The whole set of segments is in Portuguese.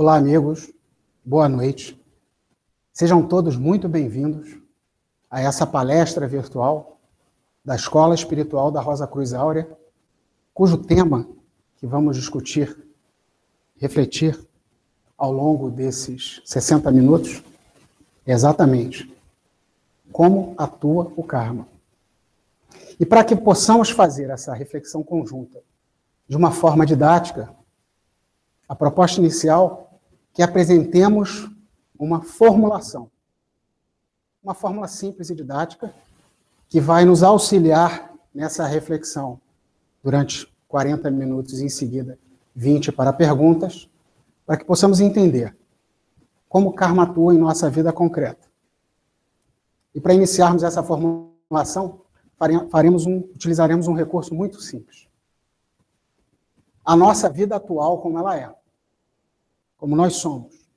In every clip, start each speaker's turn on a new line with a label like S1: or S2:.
S1: Olá, amigos. Boa noite. Sejam todos muito bem-vindos a essa palestra virtual da Escola Espiritual da Rosa Cruz Áurea, cujo tema que vamos discutir, refletir ao longo desses 60 minutos é exatamente como atua o karma. E para que possamos fazer essa reflexão conjunta de uma forma didática, a proposta inicial que apresentemos uma formulação. Uma fórmula simples e didática que vai nos auxiliar nessa reflexão durante 40 minutos e em seguida 20 para perguntas, para que possamos entender como o karma atua em nossa vida concreta. E para iniciarmos essa formulação, faremos um, utilizaremos um recurso muito simples. A nossa vida atual como ela é, como nós somos.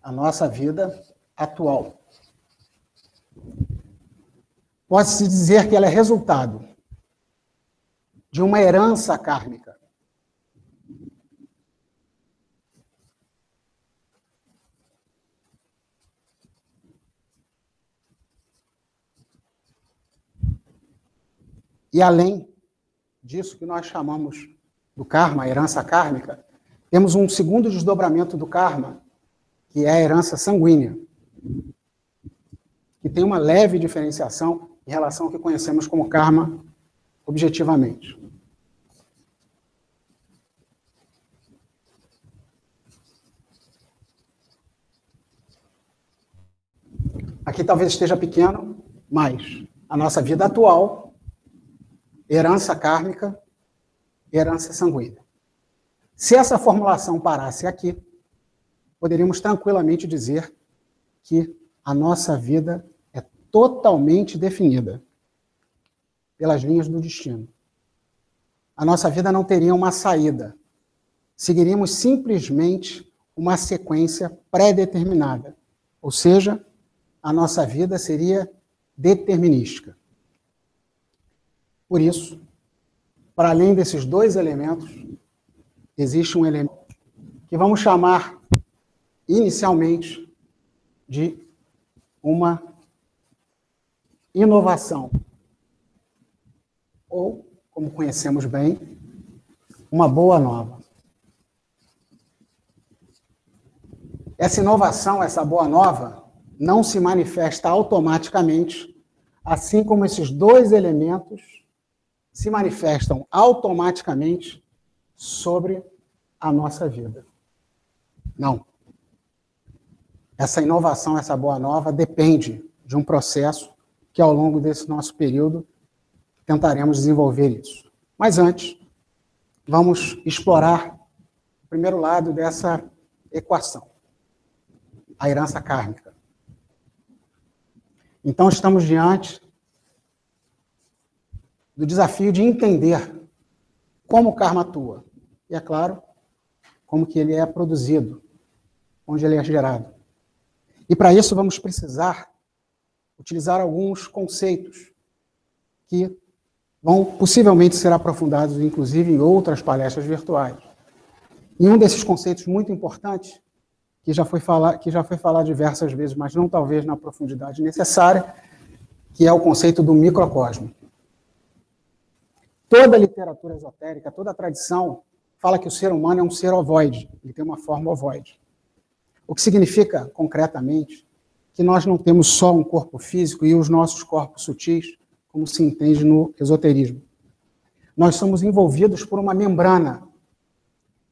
S1: A nossa vida atual. Pode-se dizer que ela é resultado de uma herança kármica. E além disso que nós chamamos do karma, a herança kármica, temos um segundo desdobramento do karma, que é a herança sanguínea, que tem uma leve diferenciação em relação ao que conhecemos como karma objetivamente. Aqui talvez esteja pequeno, mas a nossa vida atual herança kármica, herança sanguínea. Se essa formulação parasse aqui, poderíamos tranquilamente dizer que a nossa vida é totalmente definida pelas linhas do destino. A nossa vida não teria uma saída. Seguiríamos simplesmente uma sequência pré-determinada. Ou seja, a nossa vida seria determinística. Por isso, para além desses dois elementos, existe um elemento que vamos chamar inicialmente de uma inovação. Ou, como conhecemos bem, uma boa nova. Essa inovação, essa boa nova, não se manifesta automaticamente, assim como esses dois elementos se manifestam automaticamente sobre a nossa vida. Não. Essa inovação, essa boa nova, depende de um processo que, ao longo desse nosso período, tentaremos desenvolver isso. Mas antes, vamos explorar o primeiro lado dessa equação, a herança kármica. Então, estamos diante do desafio de entender como o karma atua. E, é claro, como que ele é produzido, onde ele é gerado. E para isso vamos precisar utilizar alguns conceitos que vão possivelmente ser aprofundados, inclusive, em outras palestras virtuais. E um desses conceitos muito importantes, que já foi falar, que já foi falado diversas vezes, mas não talvez na profundidade necessária, que é o conceito do microcosmo. Toda a literatura esotérica, toda a tradição fala que o ser humano é um ser ovoide, ele tem uma forma ovoide. O que significa, concretamente, que nós não temos só um corpo físico e os nossos corpos sutis, como se entende no esoterismo. Nós somos envolvidos por uma membrana,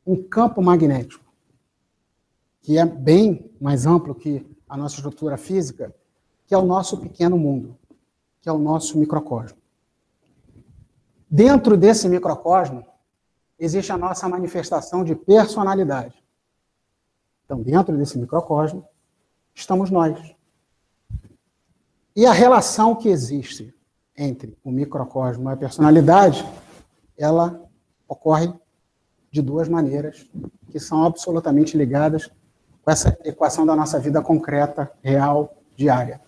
S1: um campo magnético, que é bem mais amplo que a nossa estrutura física, que é o nosso pequeno mundo, que é o nosso microcosmo. Dentro desse microcosmo, existe a nossa manifestação de personalidade. Então, dentro desse microcosmo, estamos nós. E a relação que existe entre o microcosmo e a personalidade, ela ocorre de duas maneiras que são absolutamente ligadas com essa equação da nossa vida concreta, real, diária.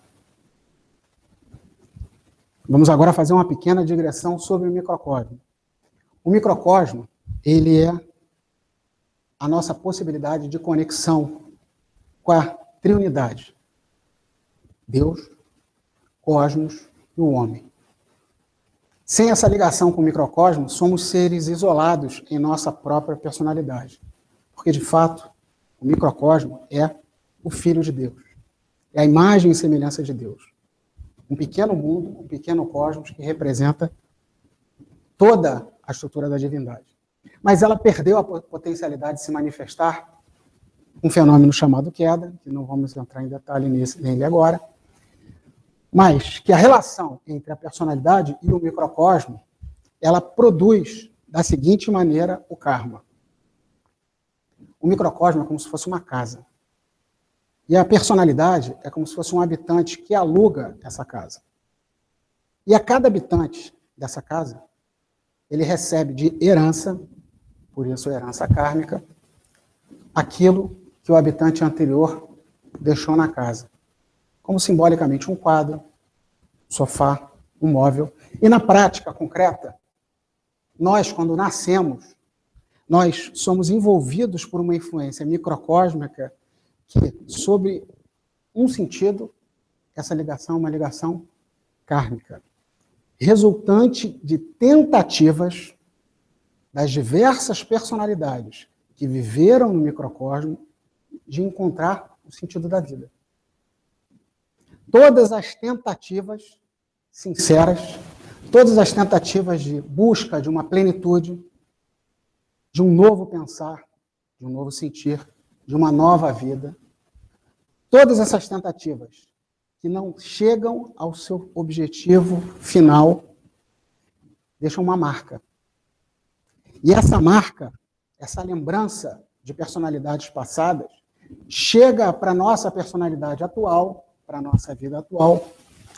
S1: Vamos agora fazer uma pequena digressão sobre o microcosmo. O microcosmo, ele é a nossa possibilidade de conexão com a Trinidade: Deus, cosmos e o homem. Sem essa ligação com o microcosmo, somos seres isolados em nossa própria personalidade. Porque, de fato, o microcosmo é o Filho de Deus. É a imagem e semelhança de Deus. Um pequeno mundo, um pequeno cosmos que representa toda a estrutura da divindade. Mas ela perdeu a potencialidade de se manifestar um fenômeno chamado queda, que não vamos entrar em detalhe nesse, nele agora, mas que a relação entre a personalidade e o microcosmo, ela produz da seguinte maneira o karma. O microcosmo é como se fosse uma casa. E a personalidade é como se fosse um habitante que aluga essa casa. E a cada habitante dessa casa, ele recebe de herança, por isso herança kármica, aquilo que o habitante anterior deixou na casa. Como simbolicamente um quadro, um sofá, um móvel. E na prática concreta, nós, quando nascemos, nós somos envolvidos por uma influência microcósmica que, sob um sentido, essa ligação é uma ligação kármica, resultante de tentativas das diversas personalidades que viveram no microcosmo de encontrar o sentido da vida. Todas as tentativas sinceras, todas as tentativas de busca de uma plenitude, de um novo pensar, de um novo sentir, de uma nova vida. Todas essas tentativas que não chegam ao seu objetivo final deixam uma marca. E essa marca, essa lembrança de personalidades passadas, chega para a nossa personalidade atual, para a nossa vida atual,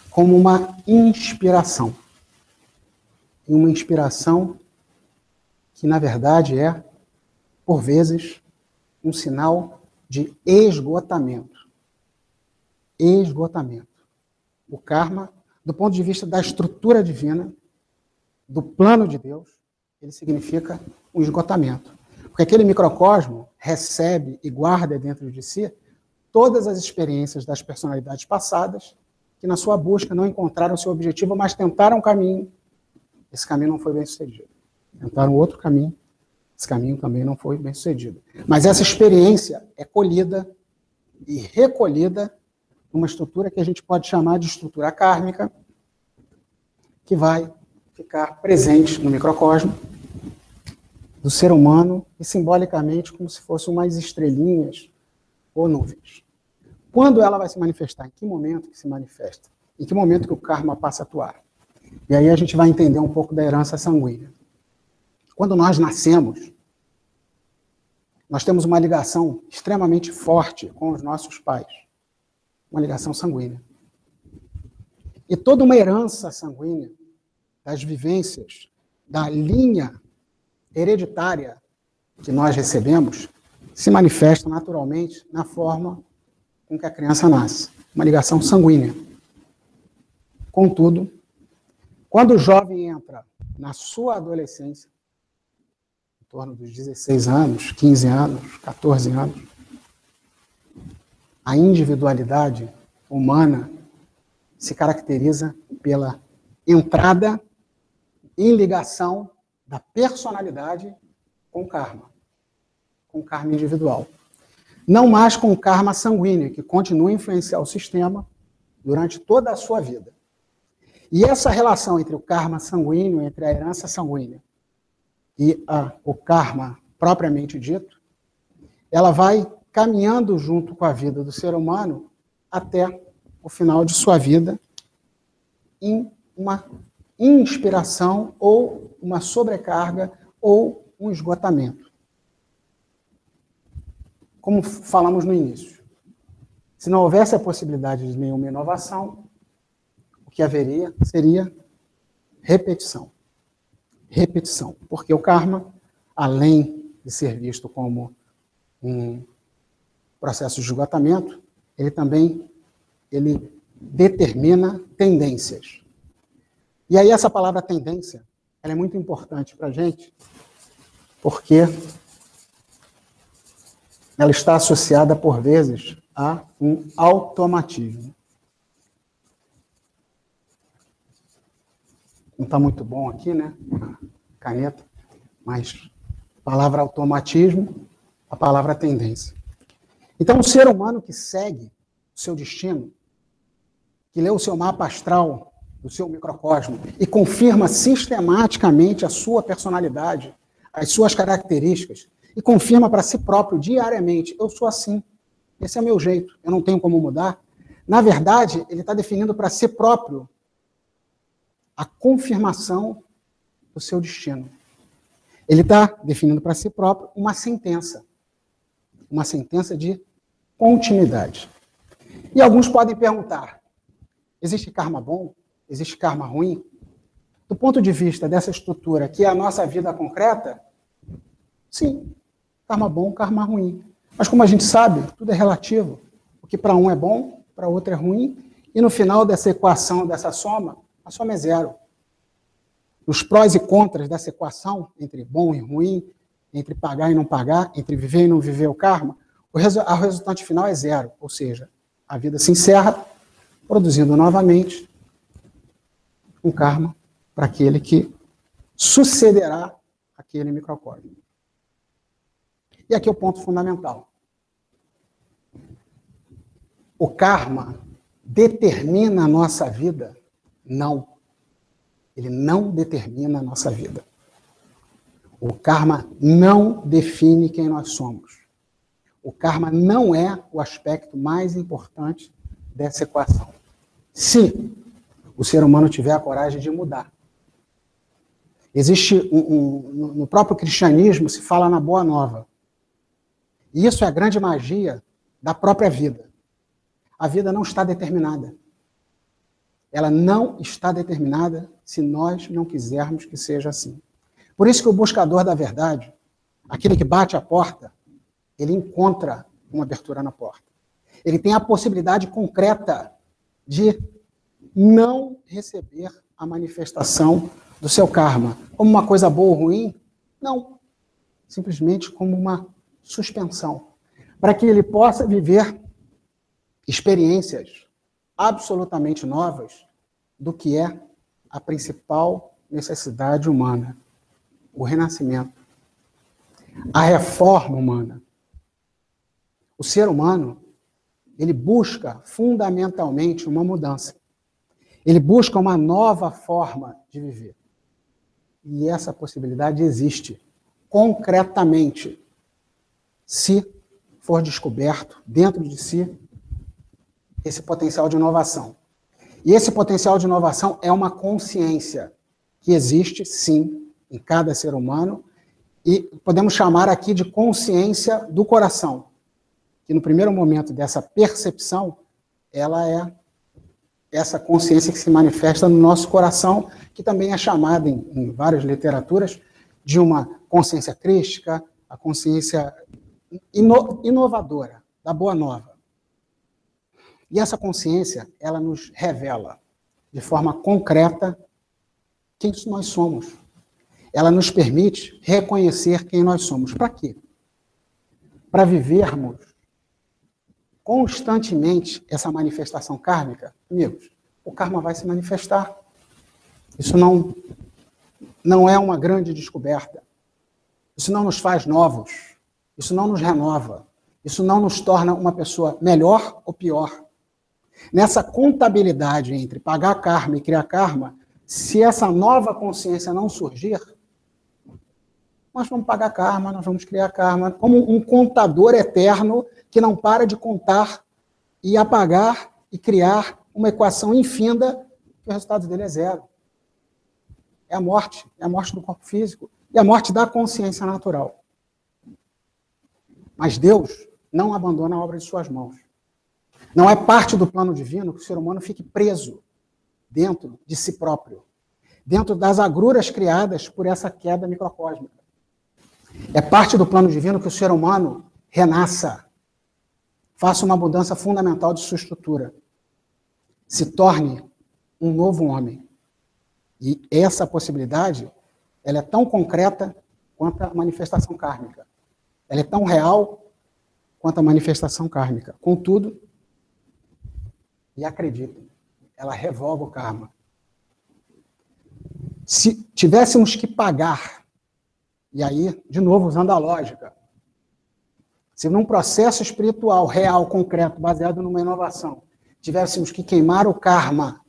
S1: como uma inspiração. E uma inspiração que, na verdade, é, por vezes, um sinal de esgotamento. Esgotamento. O karma, do ponto de vista da estrutura divina, do plano de Deus, ele significa um esgotamento. Porque aquele microcosmo recebe e guarda dentro de si todas as experiências das personalidades passadas que, na sua busca, não encontraram seu objetivo, mas tentaram um caminho. Esse caminho não foi bem sucedido. Tentaram outro caminho esse caminho também não foi bem sucedido. Mas essa experiência é colhida e recolhida numa estrutura que a gente pode chamar de estrutura kármica, que vai ficar presente no microcosmo do ser humano e simbolicamente como se fossem umas estrelinhas ou nuvens. Quando ela vai se manifestar? Em que momento que se manifesta? Em que momento que o karma passa a atuar? E aí a gente vai entender um pouco da herança sanguínea. Quando nós nascemos, nós temos uma ligação extremamente forte com os nossos pais, uma ligação sanguínea. E toda uma herança sanguínea das vivências da linha hereditária que nós recebemos se manifesta naturalmente na forma com que a criança nasce, uma ligação sanguínea. Contudo, quando o jovem entra na sua adolescência, torno dos 16 anos, 15 anos, 14 anos, a individualidade humana se caracteriza pela entrada em ligação da personalidade com o karma, com o karma individual. Não mais com o karma sanguíneo, que continua a influenciar o sistema durante toda a sua vida. E essa relação entre o karma sanguíneo, entre a herança sanguínea e a, o karma propriamente dito, ela vai caminhando junto com a vida do ser humano até o final de sua vida em uma inspiração ou uma sobrecarga ou um esgotamento. Como falamos no início, se não houvesse a possibilidade de nenhuma inovação, o que haveria seria repetição repetição. Porque o karma, além de ser visto como um processo de esgotamento, ele também ele determina tendências. E aí essa palavra tendência, ela é muito importante para a gente, porque ela está associada, por vezes, a um automatismo. Não está muito bom aqui, né? Caneta, mas a palavra automatismo, a palavra tendência. Então, o ser humano que segue o seu destino, que lê o seu mapa astral do seu microcosmo e confirma sistematicamente a sua personalidade, as suas características, e confirma para si próprio diariamente: eu sou assim, esse é o meu jeito, eu não tenho como mudar. Na verdade, ele está definindo para si próprio a confirmação do seu destino. Ele está definindo para si próprio uma sentença. Uma sentença de continuidade. E alguns podem perguntar: existe karma bom? Existe karma ruim? Do ponto de vista dessa estrutura, que é a nossa vida concreta, sim, karma bom, karma ruim. Mas como a gente sabe, tudo é relativo. O que para um é bom, para outro é ruim, e no final dessa equação, dessa soma, a soma é zero. Os prós e contras dessa equação, entre bom e ruim, entre pagar e não pagar, entre viver e não viver o karma, o, resu o resultante final é zero. Ou seja, a vida se encerra, produzindo novamente um karma para aquele que sucederá aquele microcosmo. E aqui é o ponto fundamental. O karma determina a nossa vida? Não. Ele não determina a nossa vida. O karma não define quem nós somos. O karma não é o aspecto mais importante dessa equação. Se o ser humano tiver a coragem de mudar. Existe um, um, no próprio cristianismo se fala na boa nova. E isso é a grande magia da própria vida. A vida não está determinada. Ela não está determinada se nós não quisermos que seja assim. Por isso que o buscador da verdade, aquele que bate a porta, ele encontra uma abertura na porta. Ele tem a possibilidade concreta de não receber a manifestação do seu karma como uma coisa boa ou ruim, não. Simplesmente como uma suspensão. Para que ele possa viver experiências absolutamente novas do que é a principal necessidade humana: o renascimento, a reforma humana. O ser humano, ele busca fundamentalmente uma mudança. Ele busca uma nova forma de viver. E essa possibilidade existe concretamente, se for descoberto dentro de si esse potencial de inovação. E esse potencial de inovação é uma consciência que existe, sim, em cada ser humano, e podemos chamar aqui de consciência do coração, que no primeiro momento dessa percepção, ela é essa consciência que se manifesta no nosso coração, que também é chamada em, em várias literaturas de uma consciência crística, a consciência ino, inovadora, da boa nova. E essa consciência, ela nos revela de forma concreta quem nós somos. Ela nos permite reconhecer quem nós somos. Para quê? Para vivermos constantemente essa manifestação kármica, amigos, o karma vai se manifestar. Isso não, não é uma grande descoberta. Isso não nos faz novos. Isso não nos renova. Isso não nos torna uma pessoa melhor ou pior. Nessa contabilidade entre pagar karma e criar karma, se essa nova consciência não surgir, nós vamos pagar karma, nós vamos criar karma, como um contador eterno que não para de contar e apagar e criar uma equação infinda que o resultado dele é zero. É a morte, é a morte do corpo físico e a morte da consciência natural. Mas Deus não abandona a obra de suas mãos. Não é parte do plano divino que o ser humano fique preso dentro de si próprio, dentro das agruras criadas por essa queda microcósmica. É parte do plano divino que o ser humano renasça, faça uma mudança fundamental de sua estrutura, se torne um novo homem. E essa possibilidade, ela é tão concreta quanto a manifestação kármica. Ela é tão real quanto à manifestação kármica. Contudo, e acreditem, ela revoga o karma. Se tivéssemos que pagar, e aí, de novo, usando a lógica, se num processo espiritual real, concreto, baseado numa inovação, tivéssemos que queimar o karma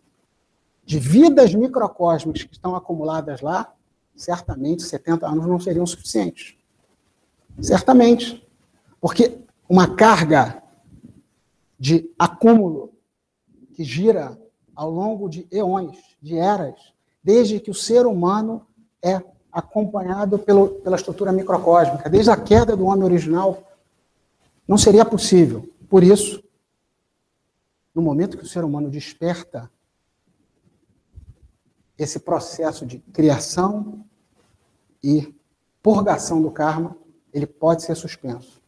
S1: de vidas microcósmicas que estão acumuladas lá, certamente 70 anos não seriam suficientes. Certamente. Porque uma carga de acúmulo que gira ao longo de eões, de eras, desde que o ser humano é acompanhado pelo, pela estrutura microcósmica, desde a queda do homem original, não seria possível. Por isso, no momento que o ser humano desperta, esse processo de criação e purgação do karma, ele pode ser suspenso.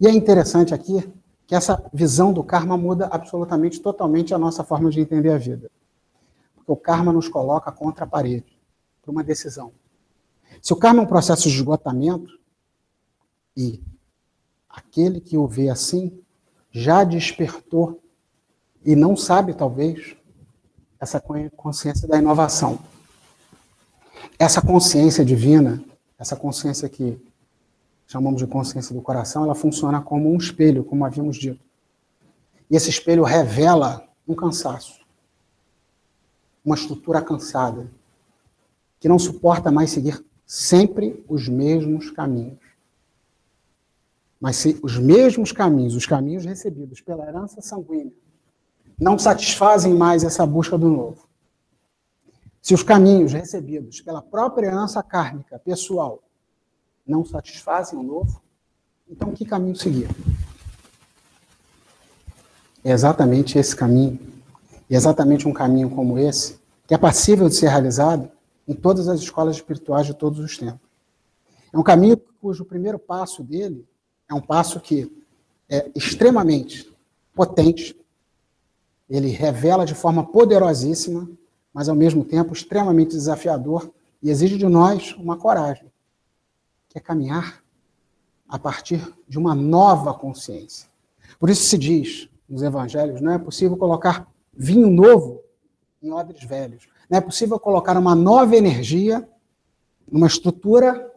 S1: E é interessante aqui que essa visão do karma muda absolutamente, totalmente a nossa forma de entender a vida. Porque o karma nos coloca contra a parede, por uma decisão. Se o karma é um processo de esgotamento, e aquele que o vê assim já despertou e não sabe, talvez, essa consciência da inovação. Essa consciência divina, essa consciência que chamamos de consciência do coração, ela funciona como um espelho, como havíamos dito. E esse espelho revela um cansaço, uma estrutura cansada, que não suporta mais seguir sempre os mesmos caminhos. Mas se os mesmos caminhos, os caminhos recebidos pela herança sanguínea, não satisfazem mais essa busca do novo. Se os caminhos recebidos pela própria herança kármica pessoal não satisfazem o novo, então que caminho seguir? É exatamente esse caminho, é exatamente um caminho como esse, que é passível de ser realizado em todas as escolas espirituais de todos os tempos. É um caminho cujo primeiro passo dele é um passo que é extremamente potente, ele revela de forma poderosíssima, mas ao mesmo tempo extremamente desafiador e exige de nós uma coragem que é caminhar a partir de uma nova consciência. Por isso se diz nos evangelhos, não é possível colocar vinho novo em odres velhos. Não é possível colocar uma nova energia numa estrutura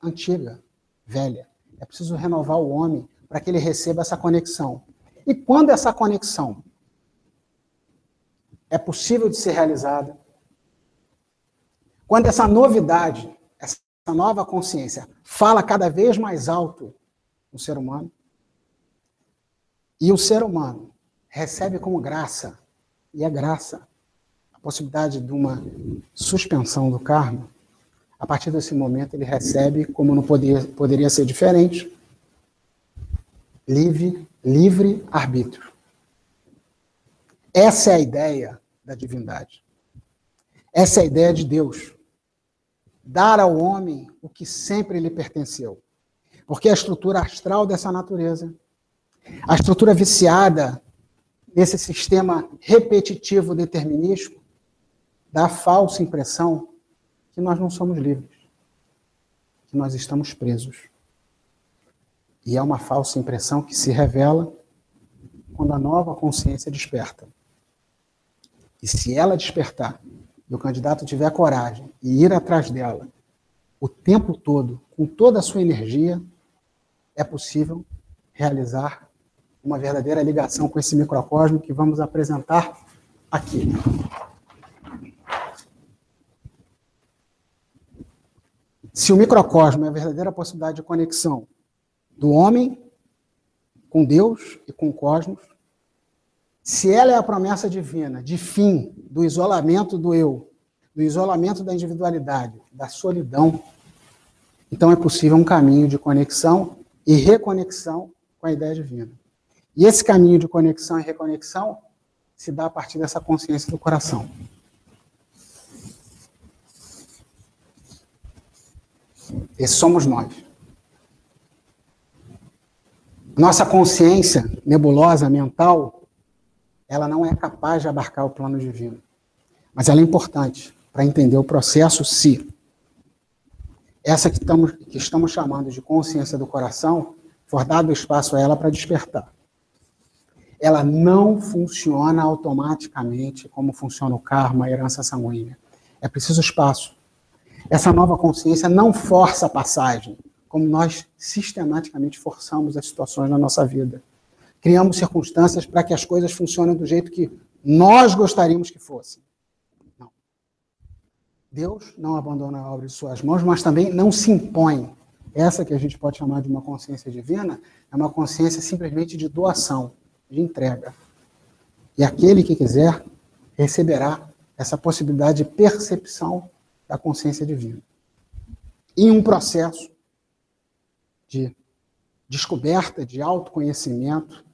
S1: antiga, velha. É preciso renovar o homem para que ele receba essa conexão. E quando essa conexão é possível de ser realizada, quando essa novidade essa nova consciência fala cada vez mais alto no ser humano, e o ser humano recebe como graça, e é graça, a possibilidade de uma suspensão do karma, a partir desse momento ele recebe, como não poderia, poderia ser diferente, livre, livre arbítrio. Essa é a ideia da divindade. Essa é a ideia de Deus dar ao homem o que sempre lhe pertenceu. Porque a estrutura astral dessa natureza, a estrutura viciada nesse sistema repetitivo determinístico, dá a falsa impressão que nós não somos livres, que nós estamos presos. E é uma falsa impressão que se revela quando a nova consciência desperta. E se ela despertar, e o candidato tiver coragem e ir atrás dela o tempo todo, com toda a sua energia, é possível realizar uma verdadeira ligação com esse microcosmo que vamos apresentar aqui. Se o microcosmo é a verdadeira possibilidade de conexão do homem com Deus e com o cosmos, se ela é a promessa divina de fim do isolamento do eu, do isolamento da individualidade, da solidão, então é possível um caminho de conexão e reconexão com a ideia divina. E esse caminho de conexão e reconexão se dá a partir dessa consciência do coração. Esse somos nós. Nossa consciência nebulosa, mental, ela não é capaz de abarcar o plano divino. Mas ela é importante para entender o processo se essa que estamos, que estamos chamando de consciência do coração for dado espaço a ela para despertar. Ela não funciona automaticamente como funciona o karma, a herança sanguínea. É preciso espaço. Essa nova consciência não força a passagem, como nós sistematicamente forçamos as situações na nossa vida. Criamos circunstâncias para que as coisas funcionem do jeito que nós gostaríamos que fossem. Não. Deus não abandona a obra de suas mãos, mas também não se impõe. Essa que a gente pode chamar de uma consciência divina é uma consciência simplesmente de doação, de entrega. E aquele que quiser receberá essa possibilidade de percepção da consciência divina. Em um processo de descoberta, de autoconhecimento,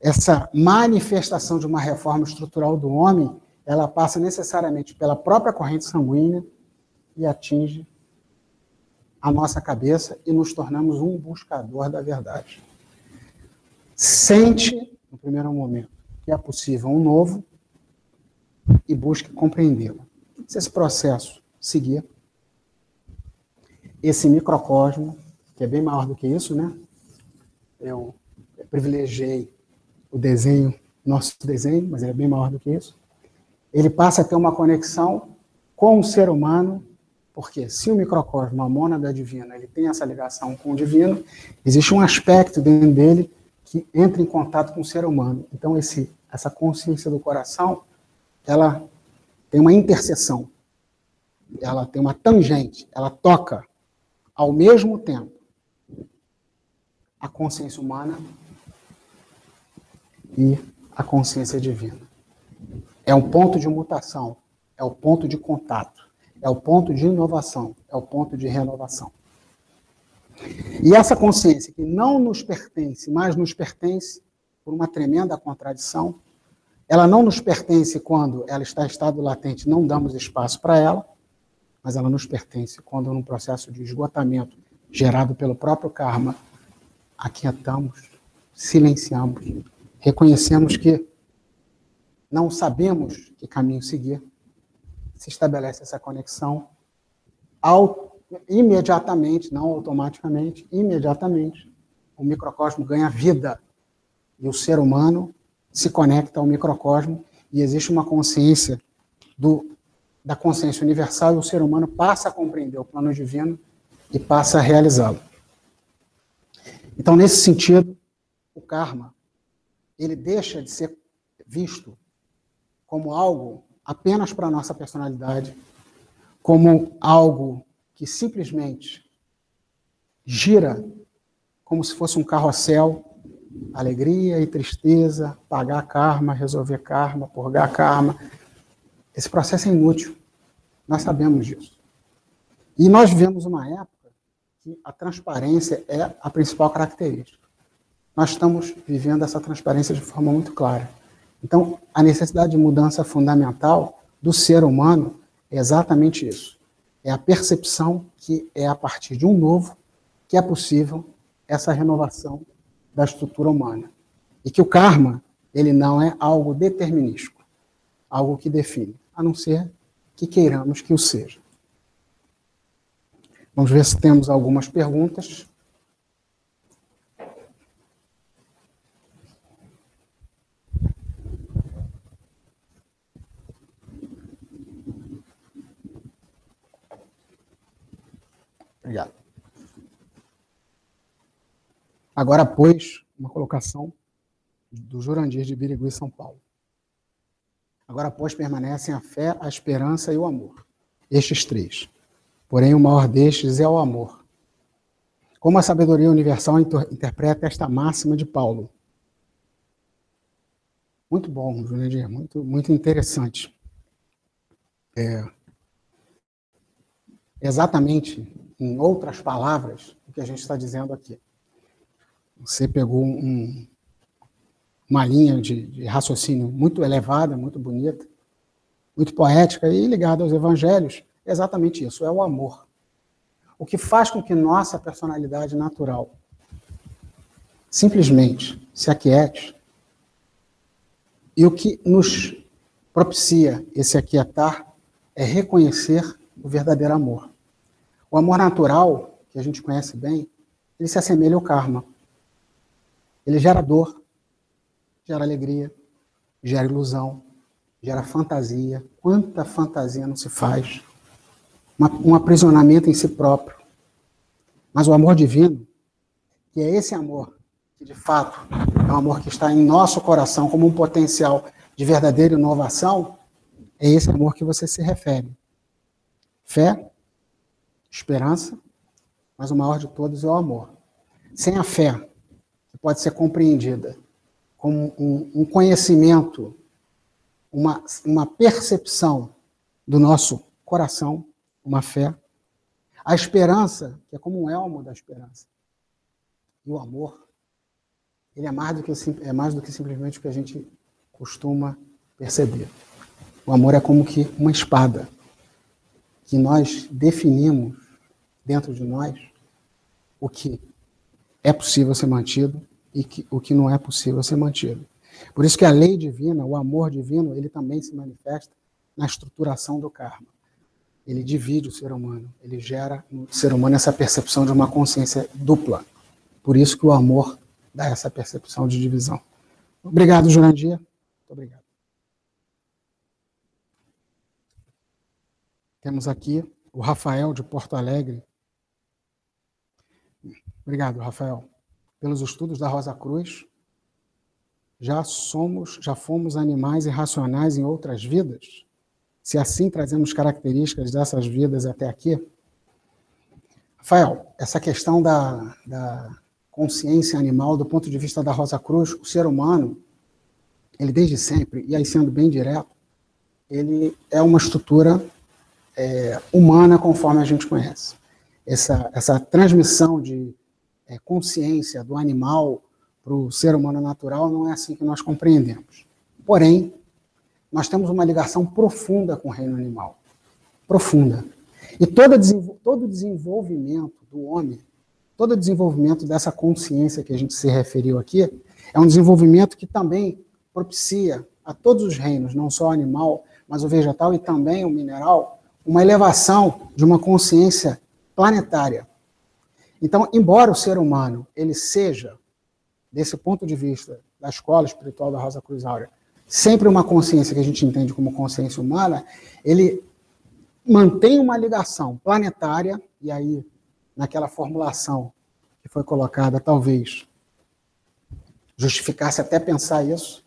S1: essa manifestação de uma reforma estrutural do homem, ela passa necessariamente pela própria corrente sanguínea e atinge a nossa cabeça e nos tornamos um buscador da verdade. Sente, no primeiro momento, que é possível um novo e busque compreendê-lo. Se esse processo seguir, esse microcosmo, que é bem maior do que isso, né? Eu privilegiei o desenho, nosso desenho, mas ele é bem maior do que isso. Ele passa a ter uma conexão com o ser humano, porque se o microcosmo, a mônada divina, ele tem essa ligação com o divino, existe um aspecto dentro dele que entra em contato com o ser humano. Então esse essa consciência do coração, ela tem uma interseção. Ela tem uma tangente, ela toca ao mesmo tempo a consciência humana e a consciência divina. É um ponto de mutação, é o ponto de contato, é o ponto de inovação, é o ponto de renovação. E essa consciência que não nos pertence, mas nos pertence por uma tremenda contradição, ela não nos pertence quando ela está em estado latente, não damos espaço para ela, mas ela nos pertence quando, num processo de esgotamento gerado pelo próprio karma, aquietamos, silenciamos, reconhecemos que não sabemos que caminho seguir, se estabelece essa conexão imediatamente, não automaticamente, imediatamente, o microcosmo ganha vida e o ser humano se conecta ao microcosmo e existe uma consciência do, da consciência universal e o ser humano passa a compreender o plano divino e passa a realizá-lo. Então, nesse sentido, o karma ele deixa de ser visto como algo apenas para a nossa personalidade, como algo que simplesmente gira como se fosse um carrossel, alegria e tristeza, pagar karma, resolver karma, purgar karma. Esse processo é inútil. Nós sabemos disso. E nós vivemos uma época que a transparência é a principal característica nós estamos vivendo essa transparência de forma muito clara. Então, a necessidade de mudança fundamental do ser humano é exatamente isso. É a percepção que é a partir de um novo que é possível essa renovação da estrutura humana. E que o karma, ele não é algo determinístico, algo que define, a não ser que queiramos que o seja. Vamos ver se temos algumas perguntas. Agora, pois, uma colocação do Jurandir de Birigui, São Paulo. Agora, pois, permanecem a fé, a esperança e o amor. Estes três. Porém, o maior destes é o amor. Como a sabedoria universal interpreta esta máxima de Paulo? Muito bom, Jurandir, muito, muito interessante. É, exatamente em outras palavras, o que a gente está dizendo aqui. Você pegou um, uma linha de, de, raciocínio muito elevada, muito bonita, muito poética e ligada aos evangelhos. Exatamente isso, é o amor. O que faz com que nossa personalidade natural simplesmente se aquiete e o que nos propicia esse aquietar é reconhecer o verdadeiro amor. O amor natural, que a gente conhece bem, ele se assemelha ao karma. Ele gera dor, gera alegria, gera ilusão, gera fantasia. Quanta fantasia não se faz? Um aprisionamento em si próprio. Mas o amor divino, que é esse amor que de fato é um amor que está em nosso coração como um potencial de verdadeira inovação, é esse amor que você se refere. Fé, esperança, mas o maior de todos é o amor. Sem a fé, pode ser compreendida como um, um conhecimento, uma, uma percepção do nosso coração, uma fé. A esperança, que é como um elmo da esperança. E o amor, ele é mais do que, é mais do que simplesmente o que a gente costuma perceber. O amor é como que uma espada que nós definimos dentro de nós o que é possível ser mantido e que, o que não é possível ser mantido. Por isso que a lei divina, o amor divino, ele também se manifesta na estruturação do karma. Ele divide o ser humano, ele gera no ser humano essa percepção de uma consciência dupla. Por isso que o amor dá essa percepção de divisão. Obrigado, Jurandir. Muito obrigado. Temos aqui o Rafael de Porto Alegre. Obrigado, Rafael. Pelos estudos da Rosa Cruz, já somos, já fomos animais irracionais em outras vidas? Se assim trazemos características dessas vidas até aqui? Rafael, essa questão da, da consciência animal, do ponto de vista da Rosa Cruz, o ser humano, ele desde sempre, e aí sendo bem direto, ele é uma estrutura é, humana conforme a gente conhece. Essa, essa transmissão de é, consciência do animal para o ser humano natural não é assim que nós compreendemos. Porém, nós temos uma ligação profunda com o reino animal. Profunda. E todo, todo desenvolvimento do homem, todo desenvolvimento dessa consciência que a gente se referiu aqui, é um desenvolvimento que também propicia a todos os reinos, não só o animal, mas o vegetal e também o mineral, uma elevação de uma consciência planetária. Então, embora o ser humano ele seja, desse ponto de vista da escola espiritual da Rosa Cruz Áurea, sempre uma consciência que a gente entende como consciência humana, ele mantém uma ligação planetária, e aí, naquela formulação que foi colocada, talvez justificasse até pensar isso.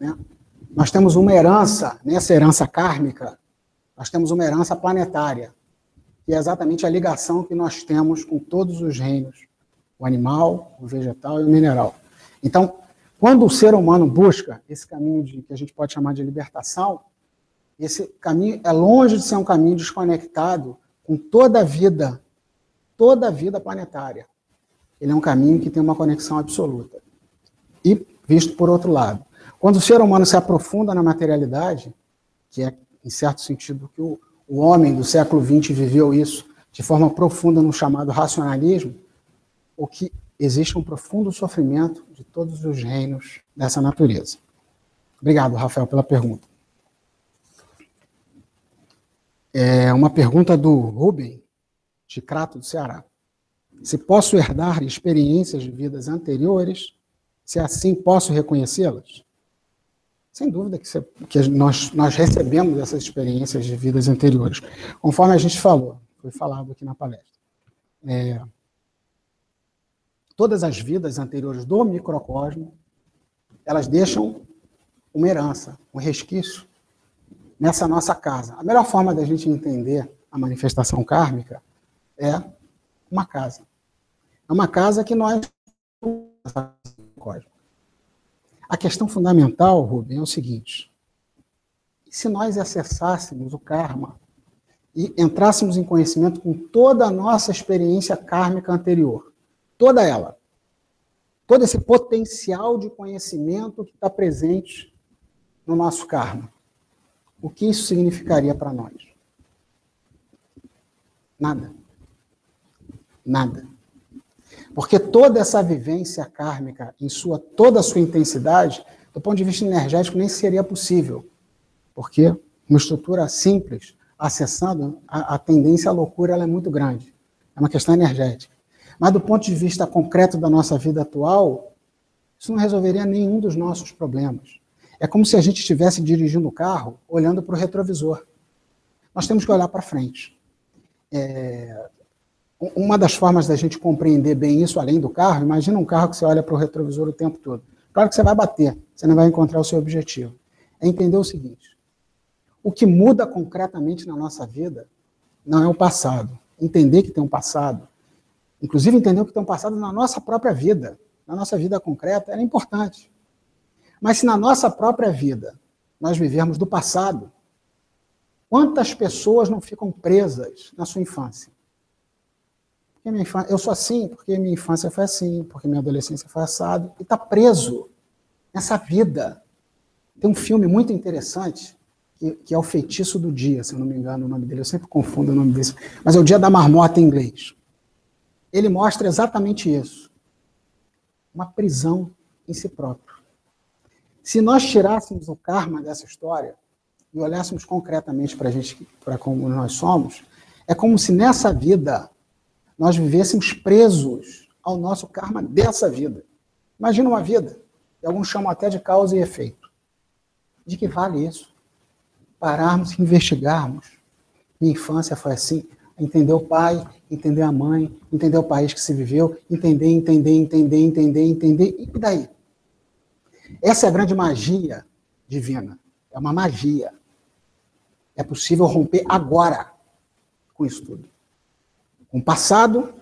S1: Né? Nós temos uma herança, nessa herança kármica, nós temos uma herança planetária, que é exatamente a ligação que nós temos com todos os reinos, o animal, o vegetal e o mineral. Então, quando o ser humano busca esse caminho de, que a gente pode chamar de libertação, esse caminho é longe de ser um caminho desconectado com toda a vida, toda a vida planetária. Ele é um caminho que tem uma conexão absoluta. E visto por outro lado, quando o ser humano se aprofunda na materialidade, que é em certo sentido, que o, o homem do século XX viveu isso de forma profunda no chamado racionalismo, o que existe um profundo sofrimento de todos os reinos dessa natureza. Obrigado, Rafael, pela pergunta. É uma pergunta do Rubem, de Crato do Ceará. Se posso herdar experiências de vidas anteriores, se assim posso reconhecê-las? Sem dúvida que, você, que nós, nós recebemos essas experiências de vidas anteriores. Conforme a gente falou, foi falado aqui na palestra. É, todas as vidas anteriores do microcosmo, elas deixam uma herança, um resquício nessa nossa casa. A melhor forma da gente entender a manifestação kármica é uma casa. É uma casa que nós a questão fundamental, Rubem, é o seguinte: se nós acessássemos o karma e entrássemos em conhecimento com toda a nossa experiência kármica anterior, toda ela, todo esse potencial de conhecimento que está presente no nosso karma, o que isso significaria para nós? Nada. Nada. Porque toda essa vivência kármica, em sua toda a sua intensidade, do ponto de vista energético, nem seria possível. Porque uma estrutura simples, acessando, a, a tendência à loucura é muito grande. É uma questão energética. Mas do ponto de vista concreto da nossa vida atual, isso não resolveria nenhum dos nossos problemas. É como se a gente estivesse dirigindo o carro olhando para o retrovisor. Nós temos que olhar para frente. É, uma das formas da gente compreender bem isso, além do carro, imagina um carro que você olha para o retrovisor o tempo todo. Claro que você vai bater, você não vai encontrar o seu objetivo. É entender o seguinte: o que muda concretamente na nossa vida não é o passado. Entender que tem um passado, inclusive entender que tem um passado na nossa própria vida, na nossa vida concreta, é importante. Mas se na nossa própria vida nós vivermos do passado, quantas pessoas não ficam presas na sua infância? Porque minha infância, eu sou assim, porque minha infância foi assim, porque minha adolescência foi assado, e está preso nessa vida. Tem um filme muito interessante, que, que, é O Feitiço do Dia, se eu não me engano o nome dele, eu sempre confundo o nome desse, mas é o Dia da Marmota em inglês. Ele mostra exatamente isso. Uma prisão em si próprio. Se nós tirássemos o karma dessa história e olhássemos concretamente para a gente, para como nós somos, é como se nessa vida nós vivêssemos presos ao nosso karma dessa vida. Imagina uma vida, alguns chamam até de causa e efeito. De que vale isso? Pararmos e investigarmos. Minha infância foi assim. Entender o pai, entender a mãe, entender o país que se viveu, entender, entender, entender, entender, entender. E daí? Essa é a grande magia divina. É uma magia. É possível romper agora com isso tudo com o passado,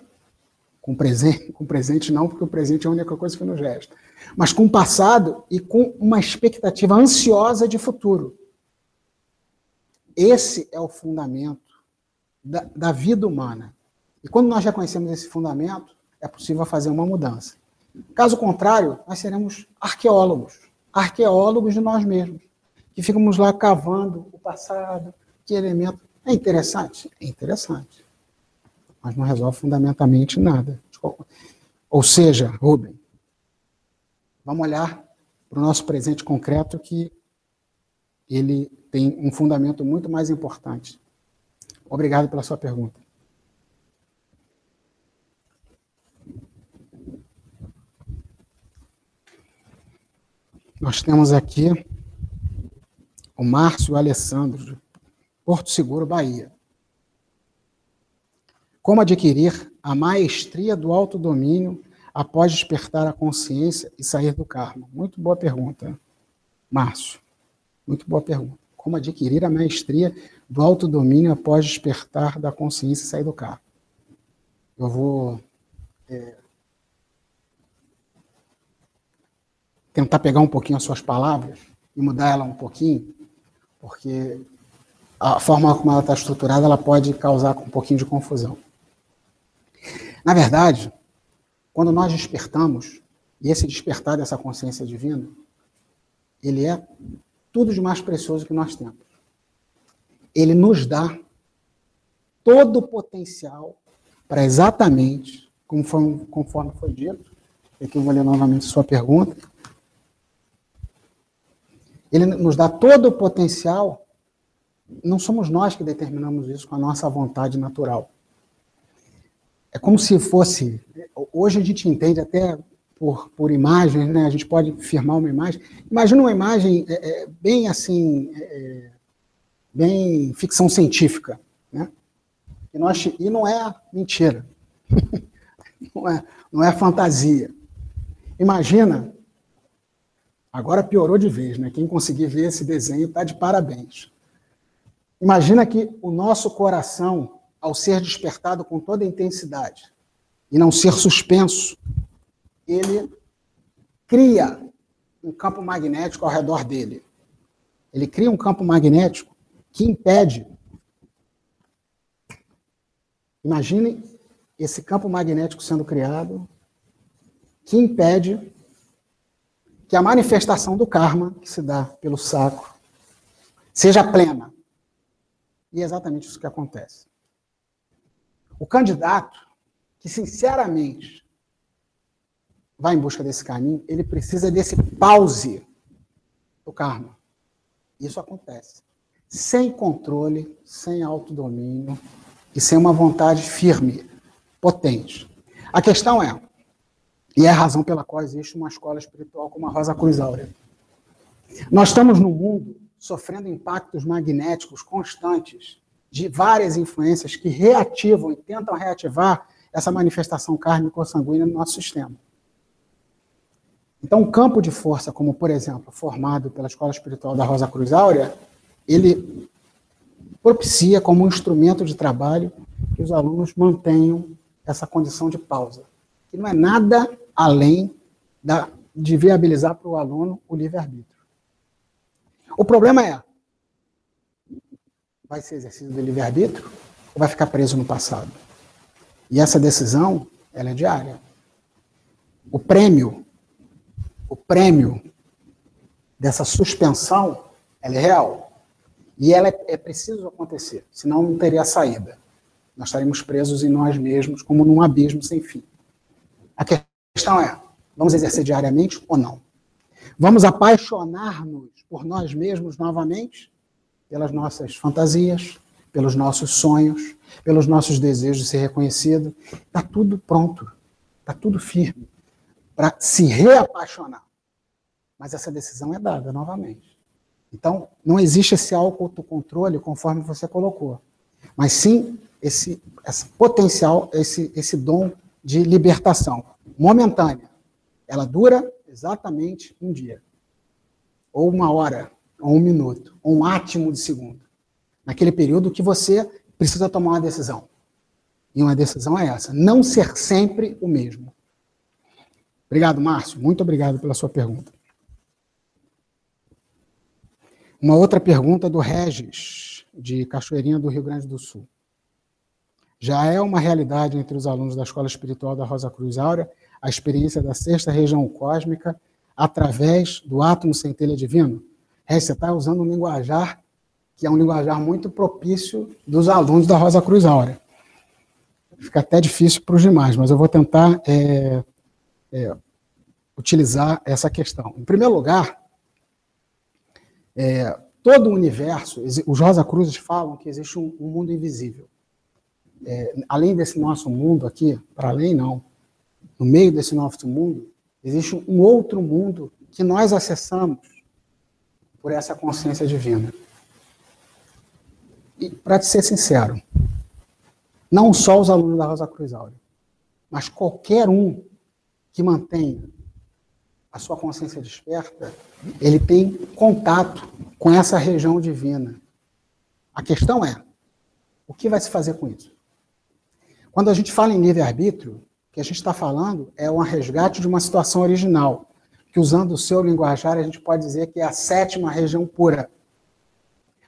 S1: com o presente, com o presente não, porque o presente é a única coisa que nos resta, mas com o passado e com uma expectativa ansiosa de futuro. Esse é o fundamento da, da vida humana. E quando nós já conhecemos esse fundamento, é possível fazer uma mudança. Caso contrário, nós seremos arqueólogos, arqueólogos de nós mesmos, que ficamos lá cavando o passado, que elemento. É interessante? É interessante mas não resolve fundamentalmente nada. Ou seja, Rubem, vamos olhar para o nosso presente concreto que ele tem um fundamento muito mais importante. Obrigado pela sua pergunta. Nós temos aqui o Márcio Alessandro, de Porto Seguro, Bahia. Como adquirir a maestria do autodomínio após despertar a consciência e sair do karma? Muito boa pergunta, Márcio. Muito boa pergunta. Como adquirir a maestria do autodomínio após despertar da consciência e sair do karma? Eu vou é, tentar pegar um pouquinho as suas palavras e mudar ela um pouquinho, porque a forma como ela está estruturada ela pode causar um pouquinho de confusão. Na verdade, quando nós despertamos, e esse despertar dessa consciência divina, ele é tudo de mais precioso que nós temos. Ele nos dá todo o potencial para exatamente, foi, conforme foi dito, aqui eu vou ler novamente sua pergunta, ele nos dá todo o potencial, não somos nós que determinamos isso com a nossa vontade natural é como se fosse. Hoje a gente entende até por, por imagens, né? A gente pode firmar uma imagem. Imagina uma imagem é, é, bem assim, é, é bem ficção científica, né? E, nós, e não é mentira, não, é, não é fantasia. Imagina, agora piorou de vez, né? Quem conseguir ver esse desenho está de parabéns. Imagina que o nosso coração ao ser despertado com toda a intensidade e não ser suspenso, ele cria um campo magnético ao redor dele. Ele cria um campo magnético que impede. Imaginem esse campo magnético sendo criado, que impede que a manifestação do karma que se dá pelo saco seja plena. E é exatamente isso que acontece. O candidato que, sinceramente, vai em busca desse caminho, ele precisa desse pause do karma. Isso acontece. Sem controle, sem autodomínio e sem uma vontade firme, potente. A questão é, e é a razão pela qual existe uma escola espiritual como a Rosa Cruz Áurea. Nós estamos no mundo sofrendo impactos magnéticos constantes de várias influências que reativam e tentam reativar essa manifestação kármica ou sanguínea no nosso sistema. Então, um campo de força, como por exemplo, formado pela Escola Espiritual da Rosa Cruz Áurea, ele propicia como um instrumento de trabalho que os alunos mantenham essa condição de pausa, que não é nada além da, de viabilizar para o aluno o livre-arbítrio. O problema é, vai ser exercício do livre-arbítrio ou vai ficar preso no passado? E essa decisão, ela é diária. O prêmio, o prêmio dessa suspensão, ela é real. E ela é, é preciso acontecer, senão não teria saída. Nós estaríamos presos em nós mesmos, como num abismo sem fim. A questão é, vamos exercer diariamente ou não? Vamos apaixonar-nos por nós mesmos novamente? Pelas nossas fantasias, pelos nossos sonhos, pelos nossos desejos de ser reconhecido. Está tudo pronto, está tudo firme para se reapaixonar. Mas essa decisão é dada novamente. Então, não existe esse autocontrole conforme você colocou, mas sim esse, esse potencial, esse, esse dom de libertação momentânea. Ela dura exatamente um dia, ou uma hora, ou um minuto, ou um átimo de segundo naquele período que você precisa tomar uma decisão. E uma decisão é essa: não ser sempre o mesmo. Obrigado, Márcio. Muito obrigado pela sua pergunta. Uma outra pergunta do Regis, de Cachoeirinha do Rio Grande do Sul. Já é uma realidade entre os alunos da Escola Espiritual da Rosa Cruz Áurea a experiência da sexta região cósmica através do átomo centelha divino? Regis, você está usando um linguajar que é um linguajar muito propício dos alunos da Rosa Cruz Áurea. Fica até difícil para os demais, mas eu vou tentar é, é, utilizar essa questão. Em primeiro lugar, é, todo o universo, os Rosa Cruzes falam que existe um, um mundo invisível. É, além desse nosso mundo aqui, para além não, no meio desse nosso mundo, existe um outro mundo que nós acessamos por essa consciência divina. E, para te ser sincero, não só os alunos da Rosa Cruz Áurea, mas qualquer um que mantenha a sua consciência desperta, ele tem contato com essa região divina. A questão é, o que vai se fazer com isso? Quando a gente fala em livre-arbítrio, o que a gente está falando é um resgate de uma situação original, que usando o seu linguajar, a gente pode dizer que é a sétima região pura.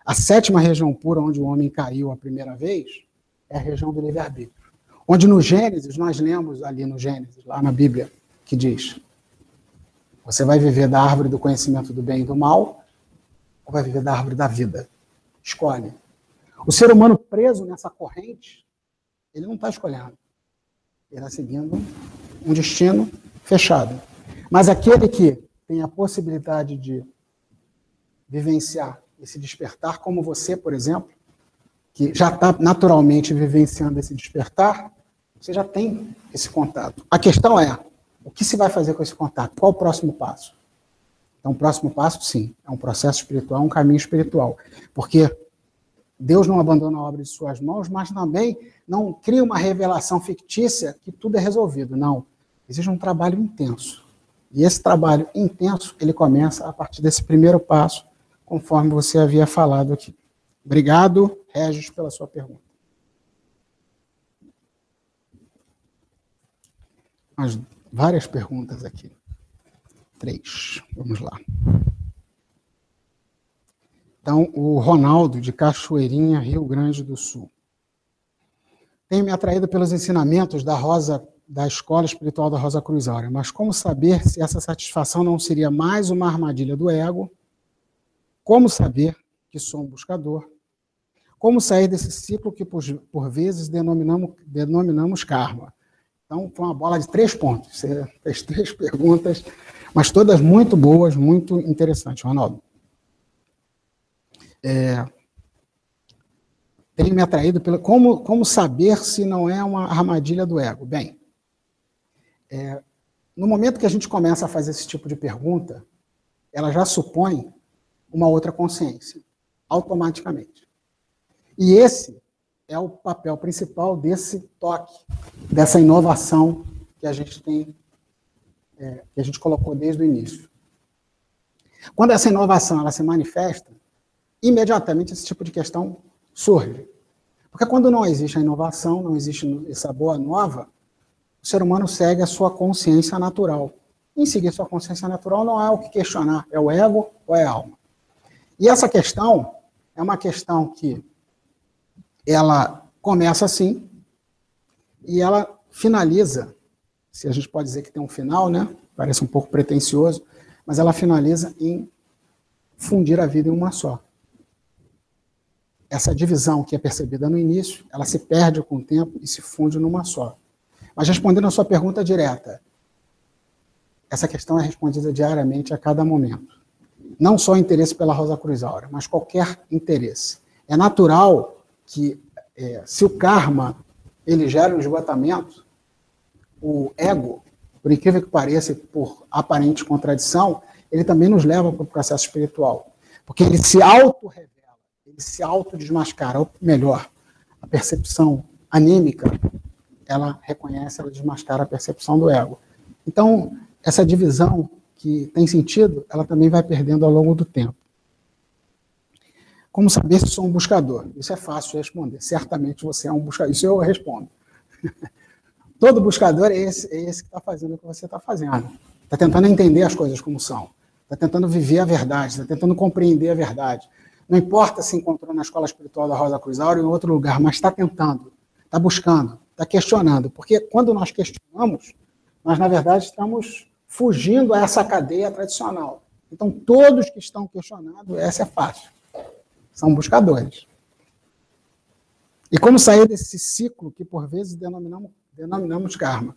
S1: A sétima região pura onde o homem caiu a primeira vez é a região do livre-arbítrio. Onde no Gênesis, nós lemos ali no Gênesis, lá na Bíblia, que diz: Você vai viver da árvore do conhecimento do bem e do mal, ou vai viver da árvore da vida? Escolhe. O ser humano preso nessa corrente, ele não está escolhendo. Ele está seguindo um destino fechado. Mas aquele que tem a possibilidade de vivenciar esse despertar, como você, por exemplo, que já está naturalmente vivenciando esse despertar, você já tem esse contato. A questão é, o que se vai fazer com esse contato? Qual o próximo passo? Então, o próximo passo, sim, é um processo espiritual, um caminho espiritual. Porque Deus não abandona a obra de suas mãos, mas também não cria uma revelação fictícia que tudo é resolvido. Não. Existe um trabalho intenso. E esse trabalho intenso, ele começa a partir desse primeiro passo, conforme você havia falado aqui. Obrigado, Regis, pela sua pergunta. Mas várias perguntas aqui. Três. Vamos lá. Então, o Ronaldo, de Cachoeirinha, Rio Grande do Sul. Tenho me atraído pelos ensinamentos da Rosa da Escola Espiritual da Rosa Cruz Áurea, mas como saber se essa satisfação não seria mais uma armadilha do ego como saber que sou um buscador? Como sair desse ciclo que, por, por vezes, denominamos, denominamos karma? Então, foi uma bola de três pontos. Você fez três perguntas, mas todas muito boas, muito interessantes, Ronaldo. É, tem me atraído pelo como, como saber se não é uma armadilha do ego. Bem, é, no momento que a gente começa a fazer esse tipo de pergunta, ela já supõe uma outra consciência, automaticamente. E esse é o papel principal desse toque, dessa inovação que a gente tem, é, que a gente colocou desde o início. Quando essa inovação ela se manifesta, imediatamente esse tipo de questão surge. Porque quando não existe a inovação, não existe essa boa nova, o ser humano segue a sua consciência natural. Em seguir sua consciência natural não é o que questionar, é o ego ou é a alma. E essa questão é uma questão que ela começa assim e ela finaliza, se a gente pode dizer que tem um final, né? Parece um pouco pretensioso, mas ela finaliza em fundir a vida em uma só. Essa divisão que é percebida no início, ela se perde com o tempo e se funde numa só. Mas respondendo a sua pergunta direta, essa questão é respondida diariamente a cada momento. Não só interesse pela Rosa Cruz Aura, mas qualquer interesse. É natural que, é, se o karma ele gera um esgotamento, o ego, por incrível que pareça, por aparente contradição, ele também nos leva para o processo espiritual. Porque ele se auto-revela, ele se auto-desmascara, ou melhor, a percepção anímica ela reconhece, ela desmascara a percepção do ego. Então, essa divisão que tem sentido, ela também vai perdendo ao longo do tempo. Como saber se sou um buscador? Isso é fácil de responder. Certamente você é um buscador. Isso eu respondo. Todo buscador é esse, é esse que está fazendo o que você está fazendo. Está tentando entender as coisas como são. Está tentando viver a verdade. Está tentando compreender a verdade. Não importa se encontrou na escola espiritual da Rosa Cruz Áurea ou em outro lugar, mas está tentando, está buscando está questionando. Porque quando nós questionamos, nós, na verdade, estamos fugindo a essa cadeia tradicional. Então, todos que estão questionando, essa é fácil. São buscadores. E como sair desse ciclo que, por vezes, denominamos, denominamos karma?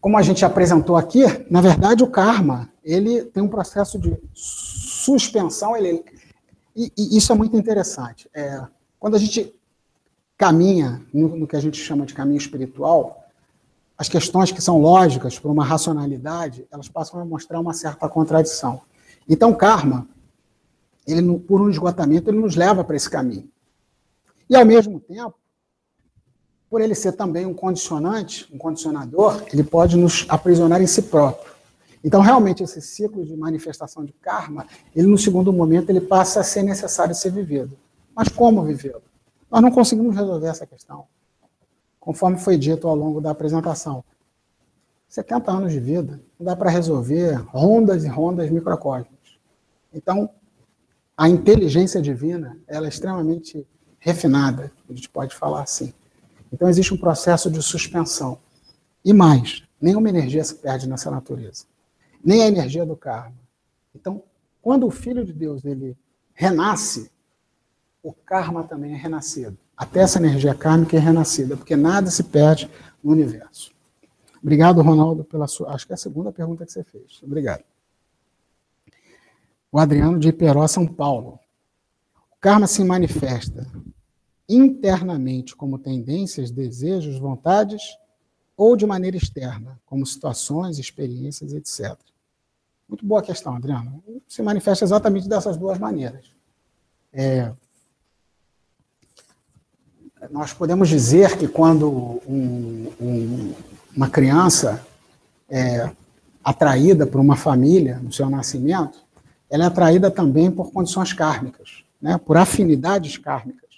S1: Como a gente apresentou aqui, na verdade, o karma ele tem um processo de suspensão. Ele, e, e isso é muito interessante. É, quando a gente caminha no, no, que a gente chama de caminho espiritual, as questões que são lógicas por uma racionalidade, elas passam a mostrar uma certa contradição. Então, karma, ele por um esgotamento, ele nos leva para esse caminho. E ao mesmo tempo, por ele ser também um condicionante, um condicionador, ele pode nos aprisionar em si próprio. Então, realmente, esse ciclo de manifestação de karma, ele no segundo momento, ele passa a ser necessário ser vivido. Mas como vivê-lo? Nós não conseguimos resolver essa questão, conforme foi dito ao longo da apresentação. 70 anos de vida, não dá para resolver rondas e rondas microcosmos. Então, a inteligência divina, ela é extremamente refinada, a gente pode falar assim. Então, existe um processo de suspensão. E mais, nenhuma energia se perde nessa natureza. Nem a energia do karma. Então, quando o Filho de Deus ele renasce, o karma também é renascido. Até essa energia kármica é renascida, porque nada se perde no universo. Obrigado, Ronaldo, pela sua. Acho que é a segunda pergunta que você fez. Obrigado. O Adriano de Iperó, São Paulo. O karma se manifesta internamente como tendências, desejos, vontades, ou de maneira externa, como situações, experiências, etc. Muito boa questão, Adriano. Se manifesta exatamente dessas duas maneiras. É, nós podemos dizer que quando um, um, uma criança é atraída por uma família no seu nascimento, ela é atraída também por condições kármicas, né? por afinidades kármicas.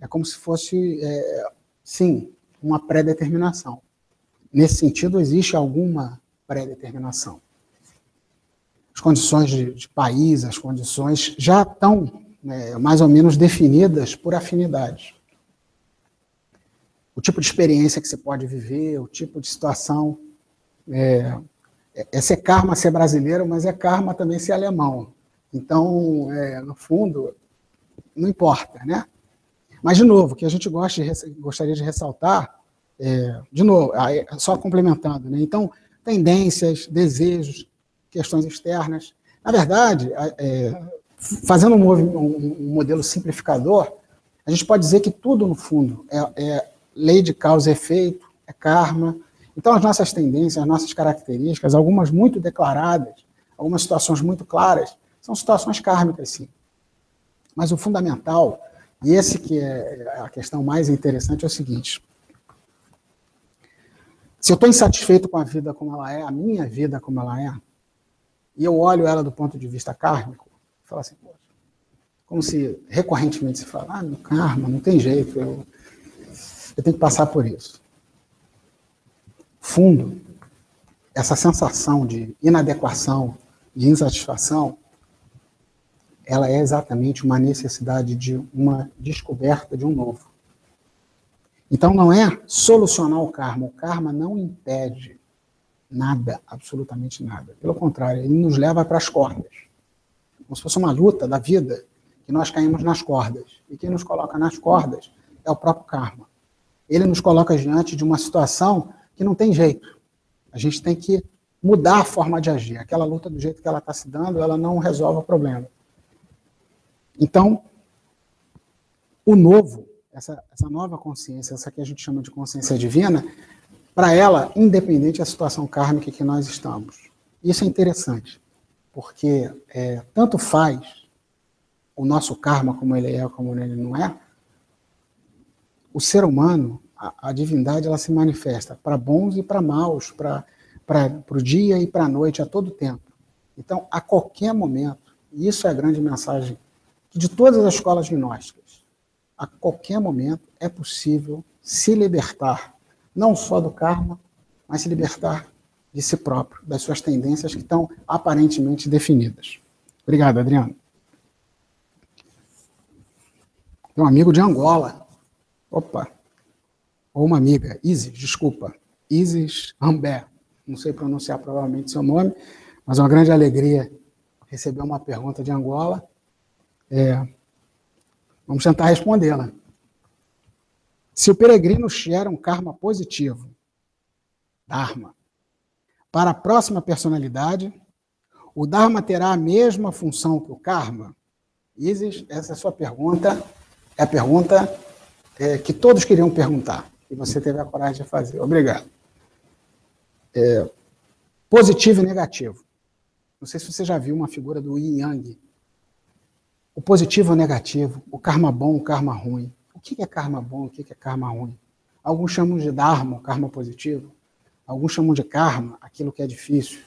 S1: É como se fosse, é, sim, uma pré-determinação. Nesse sentido, existe alguma pré-determinação. As condições de, de, país, as condições já estão né, mais ou menos definidas por afinidades o tipo de experiência que você pode viver, o tipo de situação. É, é ser karma ser brasileiro, mas é karma também ser alemão. Então, é, no fundo, não importa, né? Mas, de novo, o que a gente gosta de, gostaria de ressaltar, é, de novo, só complementando, né? Então, tendências, desejos, questões externas. Na verdade, é, fazendo um, um, modelo simplificador, a gente pode dizer que tudo, no fundo, é, é lei de causa e efeito, é karma. Então, as nossas tendências, as nossas características, algumas muito declaradas, algumas situações muito claras, são situações kármicas, sim. Mas o fundamental, e esse que é a questão mais interessante, é o seguinte: se eu estou insatisfeito com a vida como ela é, a minha vida como ela é, e eu olho ela do ponto de vista kármico, falo assim, como se recorrentemente se fala, ah, meu karma, não tem jeito, eu, eu tenho que passar por isso. Fundo, essa sensação de inadequação, de insatisfação, ela é exatamente uma necessidade de uma descoberta de um novo. Então não é solucionar o karma. O karma não impede nada, absolutamente nada. Pelo contrário, ele nos leva para as cordas. Como se fosse uma luta da vida, que nós caímos nas cordas. E quem nos coloca nas cordas é o próprio karma. Ele nos coloca diante de uma situação que não tem jeito. A gente tem que mudar a forma de agir. Aquela luta do jeito que ela está se dando, ela não resolve o problema. Então, o novo essa, essa nova consciência, essa que a gente chama de consciência divina, para ela, independente da situação kármica que nós estamos. Isso é interessante, porque é, tanto faz o nosso karma como ele é, como ele não é, o ser humano, a, a divindade, ela se manifesta para bons e para maus, para o dia e para a noite, a todo tempo. Então, a qualquer momento, isso é a grande mensagem de todas as escolas gnósticas, a qualquer momento é possível se libertar, não só do karma, mas se libertar de si próprio, das suas tendências que estão aparentemente definidas. Obrigado, Adriano. Tem um amigo de Angola. Opa. Ou uma amiga. Isis, desculpa. Isis Ambé. Não sei pronunciar provavelmente seu nome, mas é uma grande alegria receber uma pergunta de Angola. É, Vamos tentar respondê-la. Se o peregrino gera um karma positivo, Dharma, para a próxima personalidade, o Dharma terá a mesma função que o karma? Isis, essa é a sua pergunta, é a pergunta é, que todos queriam perguntar, e você teve a coragem de fazer. Obrigado. É, positivo e negativo. Não sei se você já viu uma figura do Yin Yang, o positivo ou o negativo, o karma bom, o karma ruim. O que é karma bom, o que é karma ruim? Alguns chamam de dharma, karma positivo. Alguns chamam de karma, aquilo que é difícil.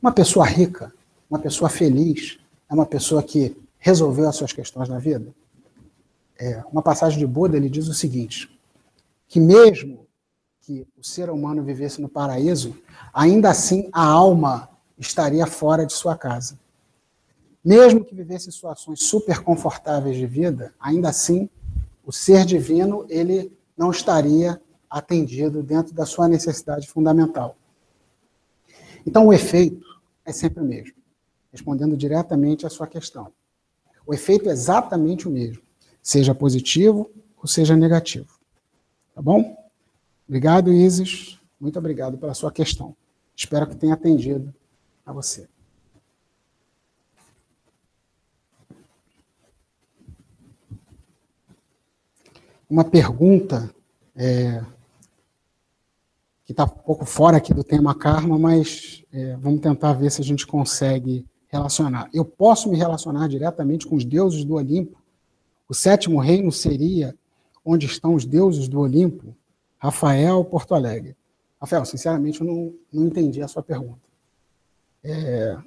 S1: Uma pessoa rica, uma pessoa feliz, é uma pessoa que resolveu as suas questões na vida. É, uma passagem de Buda ele diz o seguinte: que mesmo que o ser humano vivesse no paraíso, ainda assim a alma estaria fora de sua casa. Mesmo que vivesse situações super confortáveis de vida, ainda assim, o ser divino ele não estaria atendido dentro da sua necessidade fundamental. Então, o efeito é sempre o mesmo, respondendo diretamente à sua questão. O efeito é exatamente o mesmo, seja positivo ou seja negativo. Tá bom? Obrigado, Isis. Muito obrigado pela sua questão. Espero que tenha atendido a você. uma pergunta é, que está um pouco fora aqui do tema karma, mas é, vamos tentar ver se a gente consegue relacionar. Eu posso me relacionar diretamente com os deuses do Olimpo? O sétimo reino seria onde estão os deuses do Olimpo? Rafael Porto Alegre. Rafael, sinceramente, eu não, não entendi a sua pergunta. É,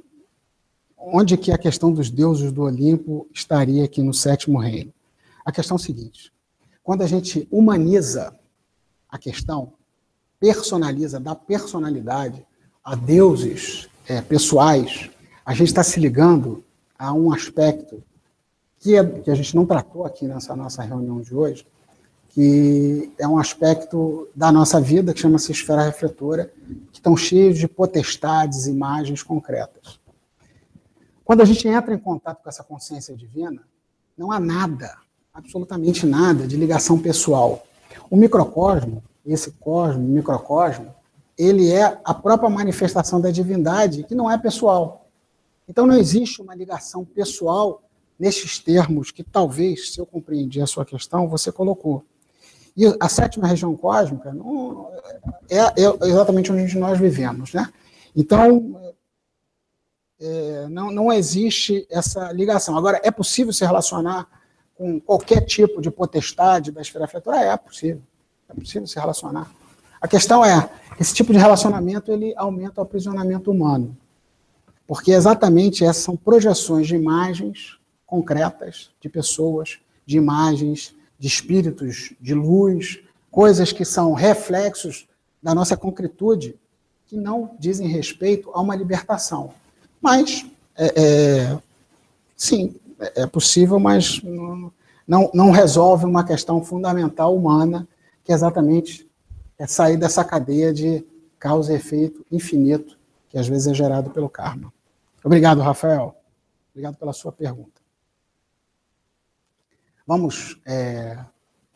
S1: onde que a questão dos deuses do Olimpo estaria aqui no sétimo reino? A questão é a seguinte: quando a gente humaniza a questão, personaliza, dá personalidade a deuses é, pessoais, a gente está se ligando a um aspecto que, é, que a gente não tratou aqui nessa nossa reunião de hoje, que é um aspecto da nossa vida que chama-se esfera refletora, que estão cheios de potestades, imagens concretas. Quando a gente entra em contato com essa consciência divina, não há nada absolutamente nada de ligação pessoal. O microcosmo, esse cosmo, microcosmo, ele é a própria manifestação da divindade, que não é pessoal. Então não existe uma ligação pessoal nestes termos que talvez, se eu compreendi a sua questão, você colocou. E a sétima região cósmica não, é, é exatamente onde nós vivemos. Né? Então, é, não, não existe essa ligação. Agora, é possível se relacionar com qualquer tipo de potestade da esfera afetora? É possível. É possível se relacionar. A questão é, esse tipo de relacionamento ele aumenta o aprisionamento humano. Porque exatamente essas são projeções de imagens concretas de pessoas, de imagens de espíritos de luz, coisas que são reflexos da nossa concretude, que não dizem respeito a uma libertação. Mas, é, é, sim, é possível, mas não, não resolve uma questão fundamental humana, que é exatamente é sair dessa cadeia de causa e efeito infinito, que às vezes é gerado pelo karma. Obrigado, Rafael. Obrigado pela sua pergunta. Vamos é,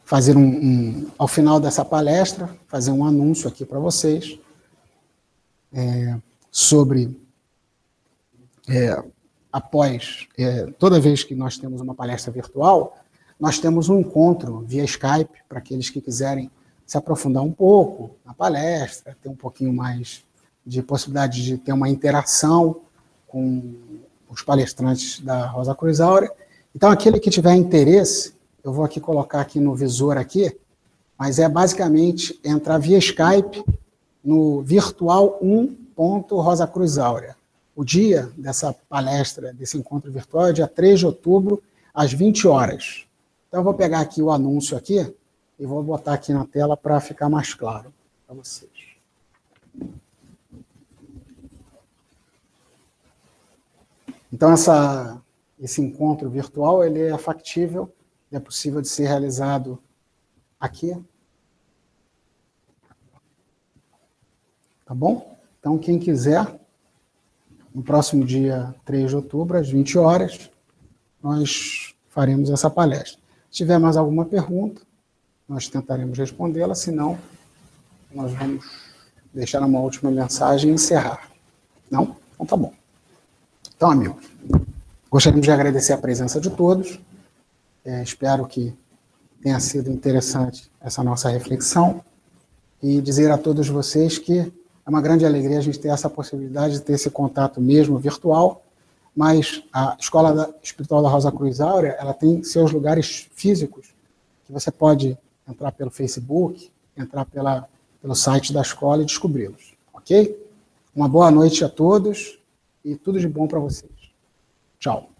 S1: fazer um, um, ao final dessa palestra, fazer um anúncio aqui para vocês é, sobre é, após é, toda vez que nós temos uma palestra virtual, nós temos um encontro via Skype para aqueles que quiserem se aprofundar um pouco na palestra, ter um pouquinho mais de possibilidade de ter uma interação com os palestrantes da Rosa Cruz Áurea. Então, aquele que tiver interesse, eu vou aqui colocar aqui no visor aqui, mas é basicamente entrar via Skype no virtual 1.Rosa Cruz Áurea. O dia dessa palestra, desse encontro virtual, é dia 3 de outubro, às 20 horas. Então, eu vou pegar aqui o anúncio aqui e vou botar aqui na tela para ficar mais claro para vocês. Então, essa, esse encontro virtual ele é factível, é possível de ser realizado aqui. Tá bom? Então, quem quiser, no próximo dia 3 de outubro, às 20 horas, nós faremos essa palestra. Se tiver mais alguma pergunta, nós tentaremos respondê-la, senão, nós vamos deixar uma última mensagem e encerrar. Não? Então tá bom. Então, amigos, gostaríamos de agradecer a presença de todos. É, espero que tenha sido interessante essa nossa reflexão e dizer a todos vocês que é uma grande alegria a gente ter essa possibilidade de ter esse contato mesmo virtual, mas a Escola Espiritual da Rosa Cruz Áurea, ela tem seus lugares físicos, que você pode entrar pelo Facebook, entrar pela, pelo site da escola e descobri-los, ok? Uma boa noite a todos e tudo de bom para vocês. Ciao.